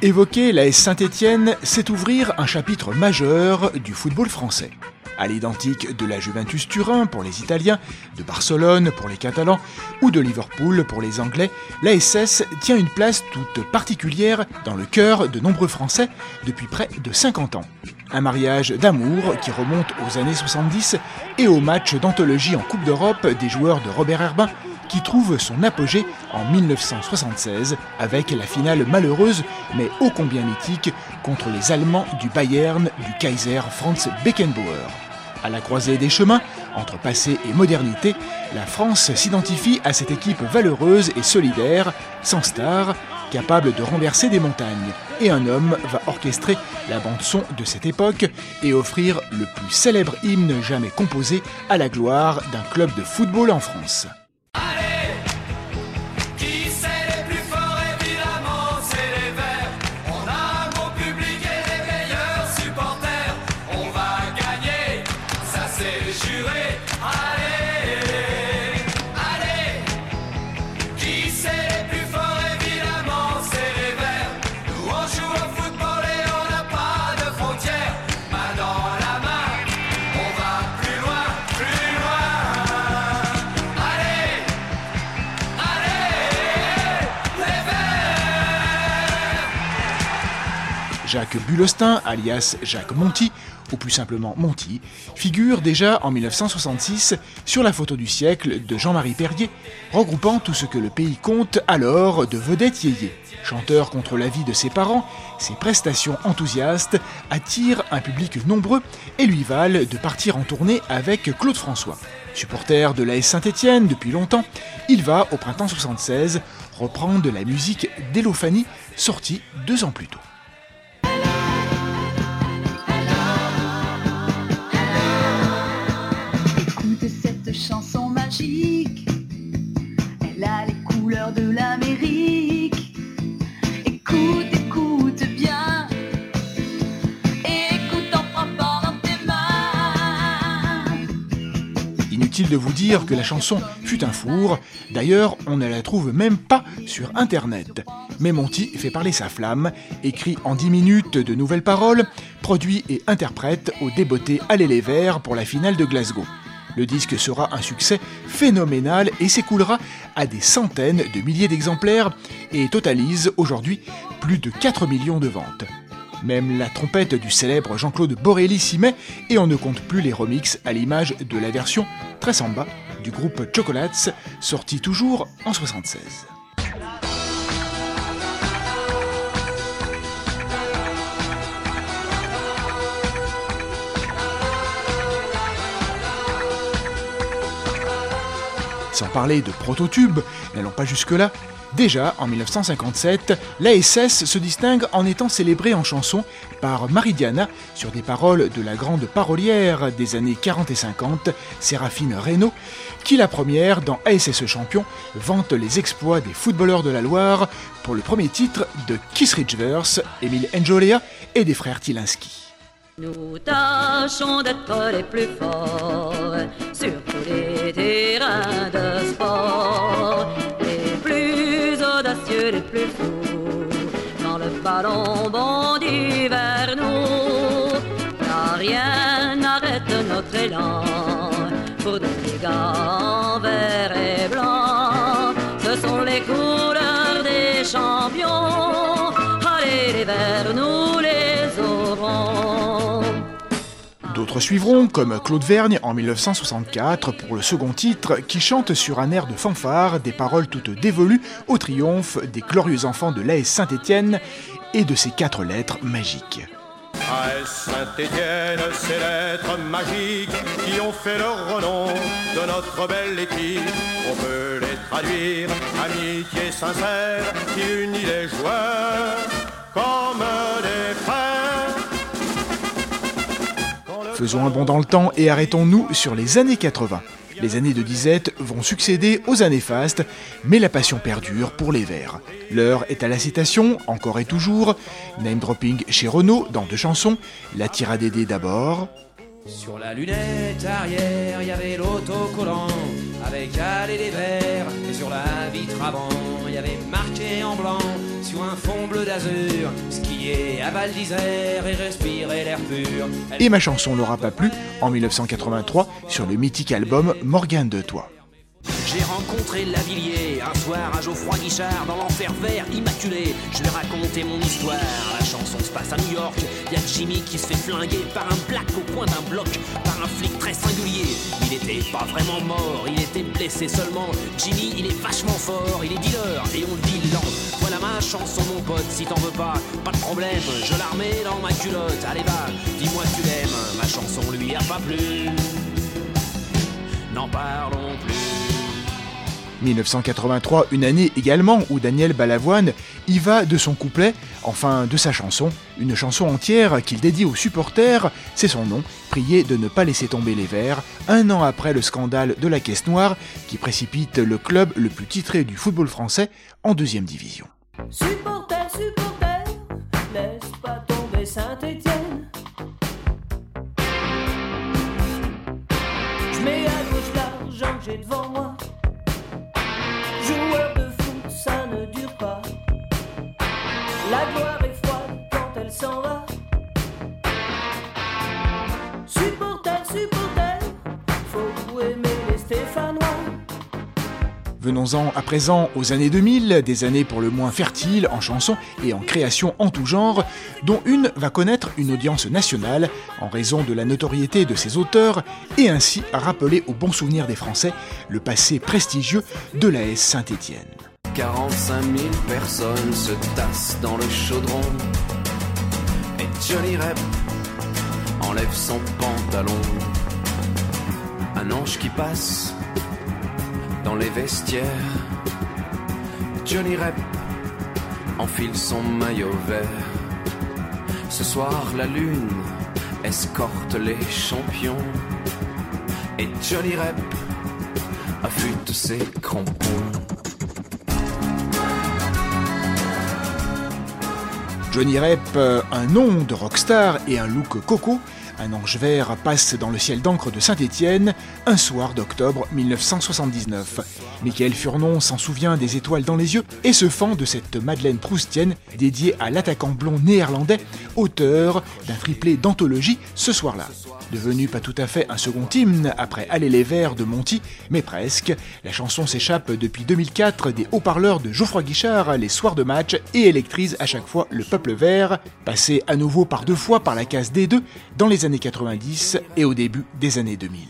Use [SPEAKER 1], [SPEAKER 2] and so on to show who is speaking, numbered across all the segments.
[SPEAKER 1] Évoquer la Saint-Étienne, c'est ouvrir un chapitre majeur du football français. À l'identique de la Juventus Turin pour les Italiens, de Barcelone pour les Catalans ou de Liverpool pour les Anglais, l'ASS tient une place toute particulière dans le cœur de nombreux Français depuis près de 50 ans. Un mariage d'amour qui remonte aux années 70 et au match d'anthologie en Coupe d'Europe des joueurs de Robert Herbin qui trouve son apogée en 1976 avec la finale malheureuse mais ô combien mythique contre les Allemands du Bayern du Kaiser Franz Beckenbauer. À la croisée des chemins, entre passé et modernité, la France s'identifie à cette équipe valeureuse et solidaire, sans star, capable de renverser des montagnes. Et un homme va orchestrer la bande-son de cette époque et offrir le plus célèbre hymne jamais composé à la gloire d'un club de football en France. Jacques Bulostin, alias Jacques Monty, ou plus simplement Monty, figure déjà en 1966 sur la photo du siècle de Jean-Marie Perrier, regroupant tout ce que le pays compte alors de vedettes yéyé. Chanteur contre la vie de ses parents, ses prestations enthousiastes attirent un public nombreux et lui valent de partir en tournée avec Claude François. Supporter de l'AS Saint-Étienne depuis longtemps, il va, au printemps 76, reprendre la musique d'Elophanie, sortie deux ans plus tôt. Vous dire que la chanson fut un four. D'ailleurs, on ne la trouve même pas sur Internet. Mais Monty fait parler sa flamme, écrit en 10 minutes de nouvelles paroles, produit et interprète au débeauté Allez les Verts pour la finale de Glasgow. Le disque sera un succès phénoménal et s'écoulera à des centaines de milliers d'exemplaires et totalise aujourd'hui plus de 4 millions de ventes. Même la trompette du célèbre Jean-Claude Borelli s'y met et on ne compte plus les remixes à l'image de la version très samba du groupe Chocolates, sorti toujours en 76. Sans parler de prototubes, n'allons pas jusque-là. Déjà, en 1957, l'ASS se distingue en étant célébrée en chanson par Maridiana sur des paroles de la grande parolière des années 40 et 50, Séraphine Reynaud, qui la première dans ASS Champion vante les exploits des footballeurs de la Loire pour le premier titre de Kiss Ridgeverse, Emile Enjolea et des frères Tilinski.
[SPEAKER 2] Nous tâchons d'être les plus forts sur tous les terrains de sport, les plus fous. Quand le ballon bondit vers nous, rien n'arrête notre élan pour des gars vert et blanc. Ce sont les couleurs des champions. Allez vers nous
[SPEAKER 1] D'autres suivront, comme Claude Vergne en 1964 pour le second titre, qui chante sur un air de fanfare des paroles toutes dévolues au triomphe des glorieux enfants de l'AS Saint-Étienne et de ses quatre lettres magiques.
[SPEAKER 3] AS Saint-Étienne, ces lettres magiques qui ont fait le renom de notre belle équipe. On peut les traduire, amitié sincère qui unit les joueurs comme des frères.
[SPEAKER 1] Faisons un bond dans le temps et arrêtons-nous sur les années 80. Les années de disette vont succéder aux années fastes, mais la passion perdure pour les Verts. L'heure est à la citation, encore et toujours, name dropping chez Renault dans deux chansons, la tiradédé d'abord,
[SPEAKER 4] Sur la lunette arrière, il y avait l'autocollant avec des verts. Et sur la vitre avant, il y avait en blanc sur un fond bleu d'azur. Skier à Val d'Isère et respirer l'air pur.
[SPEAKER 1] et ma chanson n'aura pas plu en 1983 sur le mythique album Morgane de Toi.
[SPEAKER 4] J'ai rencontré Lavillier un à Geoffroy Guichard dans l'enfer vert immaculé. Je lui ai raconté mon histoire. La chanson se passe à New York. Y a Jimmy qui se fait flinguer par un black au coin d'un bloc, par un flic très singulier. Il était pas vraiment mort, il était blessé seulement. Jimmy, il est vachement fort, il est dealer et on le dit lent. Voilà ma chanson, mon pote, si t'en veux pas, pas de problème. Je la remets dans ma culotte. Allez, va, dis-moi tu l'aimes. Ma chanson lui a pas plu. N'en parlons plus.
[SPEAKER 1] 1983, une année également où Daniel Balavoine y va de son couplet, enfin de sa chanson, une chanson entière qu'il dédie aux supporters, c'est son nom, prié de ne pas laisser tomber les Verts, un an après le scandale de la Caisse Noire qui précipite le club le plus titré du football français en deuxième division.
[SPEAKER 5] Supporter, supporter, laisse pas tomber Saint-Étienne. Je mets à gauche l'argent que j'ai devant moi. Joueur de foot, ça ne dure pas. La gloire est froide quand elle s'en va.
[SPEAKER 1] Venons-en à présent aux années 2000, des années pour le moins fertiles en chansons et en création en tout genre, dont une va connaître une audience nationale en raison de la notoriété de ses auteurs et ainsi rappeler au bon souvenir des Français le passé prestigieux de l'AS Saint-Étienne.
[SPEAKER 6] 45 000 personnes se tassent dans le chaudron. Et Johnny Rep enlève son pantalon. Un ange qui passe dans les vestiaires. Johnny Rep enfile son maillot vert. Ce soir, la lune escorte les champions. Et Johnny Rep affûte ses crampons.
[SPEAKER 1] Johnny Rep, euh, un nom de rockstar et un look coco, un ange vert passe dans le ciel d'encre de Saint-Étienne un soir d'octobre 1979. Michael Furnon s'en souvient des étoiles dans les yeux et se fend de cette Madeleine Proustienne dédiée à l'attaquant blond néerlandais, auteur d'un triplé d'anthologie ce soir-là. Devenu pas tout à fait un second hymne après Aller les Verts de Monty, mais presque, la chanson s'échappe depuis 2004 des haut-parleurs de Geoffroy Guichard les soirs de match et électrise à chaque fois le peuple vert, passé à nouveau par deux fois par la case D2 dans les années 90 et au début des années 2000.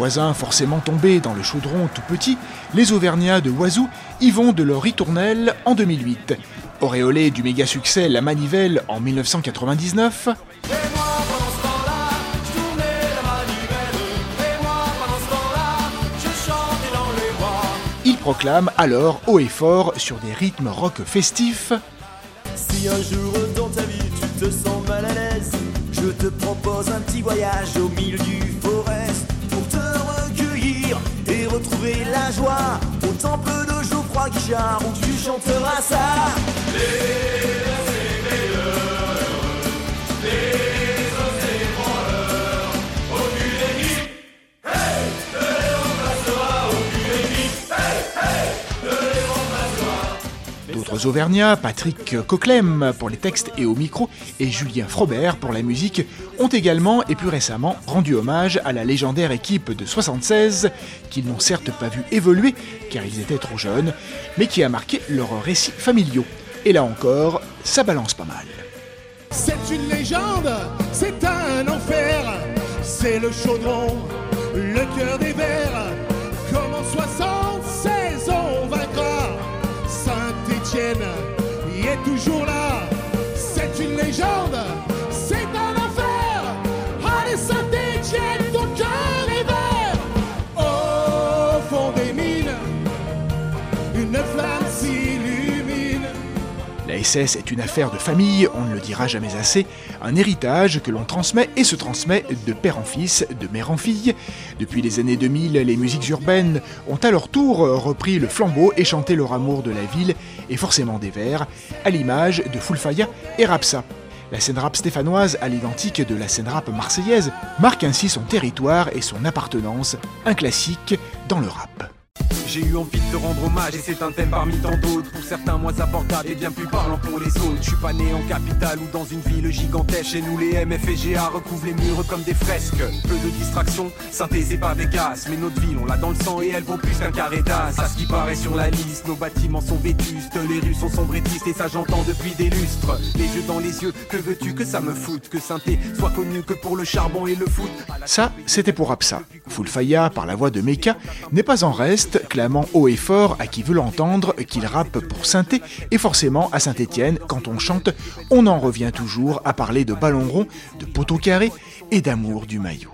[SPEAKER 1] Voisins forcément tombés dans le chaudron tout petit, les Auvergnats de Oisou y vont de leur ritournelle en 2008. Auréolé du méga succès La Manivelle en 1999,
[SPEAKER 3] Et moi pendant ce temps-là, je tournais la manivelle. Et moi pendant ce temps-là, je chantais dans les bois.
[SPEAKER 1] ils proclament alors haut et fort sur des rythmes rock festifs
[SPEAKER 7] Si un jour dans ta vie tu te sens mal à l'aise, je te propose un petit voyage au milieu et retrouver la joie au temple de Geoffroy Guichard où tu chanteras ça.
[SPEAKER 1] Autres Auvergnats, Patrick Coquelem pour les textes et au micro, et Julien Frobert pour la musique, ont également et plus récemment rendu hommage à la légendaire équipe de 76, qu'ils n'ont certes pas vu évoluer, car ils étaient trop jeunes, mais qui a marqué leurs récits familiaux. Et là encore, ça balance pas mal.
[SPEAKER 8] C'est une légende, c'est un enfer, c'est le chaudron, le cœur des vers, y est toujours là, c'est une légende,
[SPEAKER 1] La SS est une affaire de famille, on ne le dira jamais assez, un héritage que l'on transmet et se transmet de père en fils, de mère en fille. Depuis les années 2000, les musiques urbaines ont à leur tour repris le flambeau et chanté leur amour de la ville et forcément des vers, à l'image de Fulfaya et Rapsa. La scène rap stéphanoise, à l'identique de la scène rap marseillaise, marque ainsi son territoire et son appartenance, un classique dans le rap.
[SPEAKER 9] J'ai eu envie de te rendre hommage et c'est un thème parmi tant d'autres. Pour certains moins abordables et bien plus parlant pour les autres. Je suis pas né en capitale ou dans une ville gigantesque. Chez nous, les MF et GA recouvrent les murs comme des fresques. Peu de distractions, synthèse et pas Vegas. Mais notre ville, on l'a dans le sang et elle vaut plus qu'un carré d'as. Ce qui paraît sur la liste, nos bâtiments sont vétustes. Les rues sont sombres et ça j'entends depuis des lustres. Les yeux dans les yeux, que veux-tu que ça me foute? Que synthé soit connu que pour le charbon et le foot.
[SPEAKER 1] Ça, c'était pour Rapsa. Fulfaya, par la voix de Meka, n'est pas en reste, haut et fort à qui veut l'entendre qu'il rappe pour synthé, et forcément à Saint-Étienne, quand on chante, on en revient toujours à parler de ballon rond, de poteau carré et d'amour du maillot.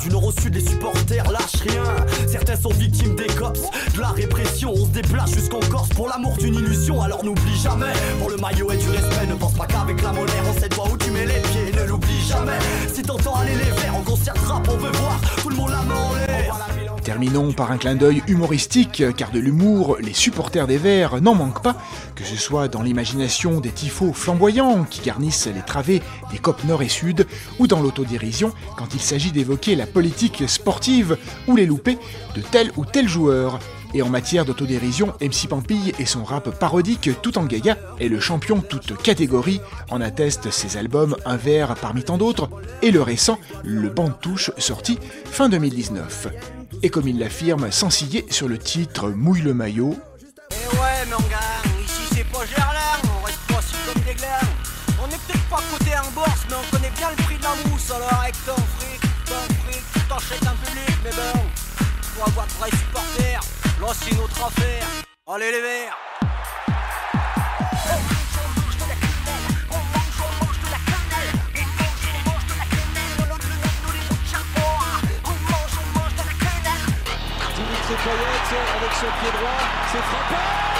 [SPEAKER 7] Du nord au sud Les supporters lâchent rien. Certains sont victimes des cops, de la répression. On se déplace jusqu'en Corse pour l'amour d'une illusion. Alors n'oublie jamais, pour le maillot et du respect Ne pense pas qu'avec la monnaie on sait toi où tu mets les pieds. Ne l'oublie jamais, si t'entends aller les verts En concert rap on veut voir tout le monde la main en l'air
[SPEAKER 1] Terminons par un clin d'œil humoristique, car de l'humour, les supporters des Verts n'en manquent pas, que ce soit dans l'imagination des tifos flamboyants qui garnissent les travées des copes nord et sud, ou dans l'autodérision quand il s'agit d'évoquer la politique sportive ou les loupés de tel ou tel joueur. Et en matière d'autodérision, MC Pampille et son rap parodique tout en gaga est le champion toute catégorie, en attestent ses albums Un verre parmi tant d'autres, et le récent Le banc de touche sorti fin 2019. Et comme il l'affirme sans ciller sur le titre Mouille le maillot,
[SPEAKER 10] Eh ouais, mon gars, ici c'est pas Gerland, on reste pas si comme des glaires. On est peut-être pas côté un bourse, mais on connaît bien le prix de la mousse. Alors avec ton fric, ton fric, t'enchaînes un public, mais bon, pour avoir de vrais supporters, c'est une autre affaire. Allez les verts
[SPEAKER 8] avec son pied droit, c'est frappé